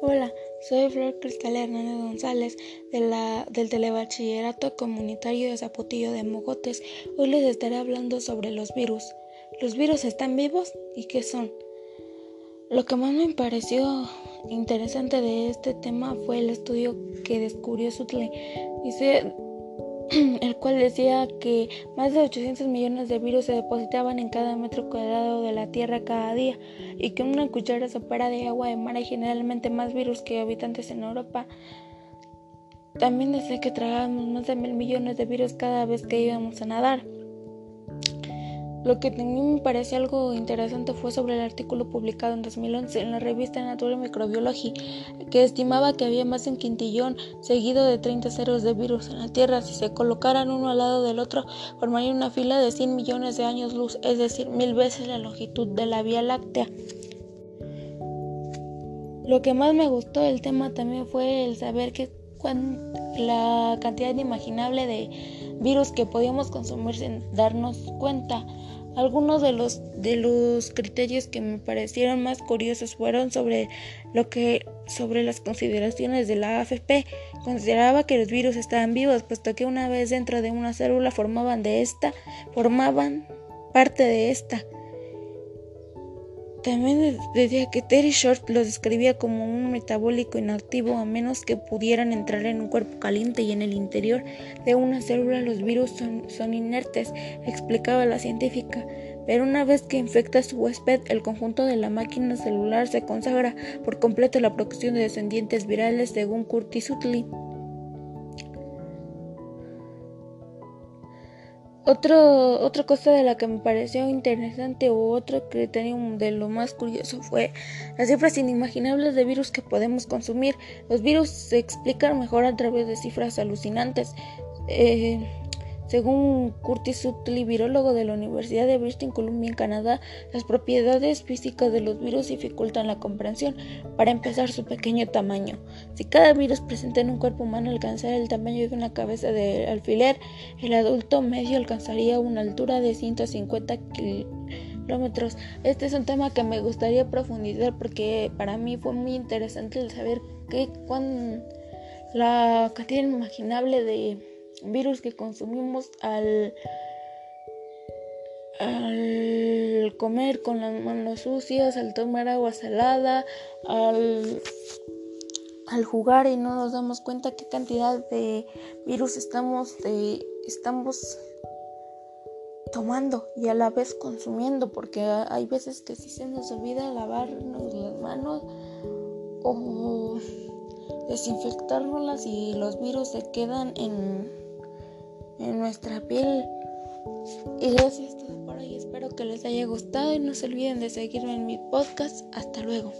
Soy Flor Cristal Hernández González de la, del Telebachillerato Comunitario de Zapotillo de Mogotes. Hoy les estaré hablando sobre los virus. ¿Los virus están vivos y qué son? Lo que más me pareció interesante de este tema fue el estudio que descubrió Sutley. Dice el cual decía que más de 800 millones de virus se depositaban en cada metro cuadrado de la Tierra cada día y que una cuchara sopera de agua de mar hay generalmente más virus que habitantes en Europa. También decía que tragábamos más de mil millones de virus cada vez que íbamos a nadar. Lo que también me pareció algo interesante fue sobre el artículo publicado en 2011 en la revista Nature Microbiology, que estimaba que había más de un quintillón seguido de 30 ceros de virus en la Tierra. Si se colocaran uno al lado del otro, formaría una fila de 100 millones de años luz, es decir, mil veces la longitud de la Vía Láctea. Lo que más me gustó del tema también fue el saber que la cantidad inimaginable de virus que podíamos consumir sin darnos cuenta. Algunos de los, de los criterios que me parecieron más curiosos fueron sobre lo que sobre las consideraciones de la AFP. Consideraba que los virus estaban vivos, puesto que una vez dentro de una célula formaban de esta, formaban parte de esta. También decía que Terry Short los describía como un metabólico inactivo a menos que pudieran entrar en un cuerpo caliente y en el interior de una célula los virus son, son inertes, explicaba la científica. Pero una vez que infecta a su huésped, el conjunto de la máquina celular se consagra por completo a la producción de descendientes virales según Curtis Utley. Otro, otra cosa de la que me pareció interesante o otro criterio de lo más curioso fue las cifras inimaginables de virus que podemos consumir. Los virus se explican mejor a través de cifras alucinantes. Eh, según Curtis Sutley, virólogo de la Universidad de Bristol Columbia en Canadá, las propiedades físicas de los virus dificultan la comprensión. Para empezar, su pequeño tamaño. Si cada virus presente en un cuerpo humano alcanzara el tamaño de una cabeza de alfiler, el adulto medio alcanzaría una altura de 150 kilómetros. Este es un tema que me gustaría profundizar porque para mí fue muy interesante el saber qué, cuán, la cantidad inimaginable de virus que consumimos al, al comer con las manos sucias, al tomar agua salada, al, al jugar y no nos damos cuenta qué cantidad de virus estamos, de, estamos tomando y a la vez consumiendo porque hay veces que si se nos olvida lavarnos las manos o desinfectárnoslas y los virus se quedan en en nuestra piel. Y gracias todo por hoy. Espero que les haya gustado y no se olviden de seguirme en mi podcast. Hasta luego.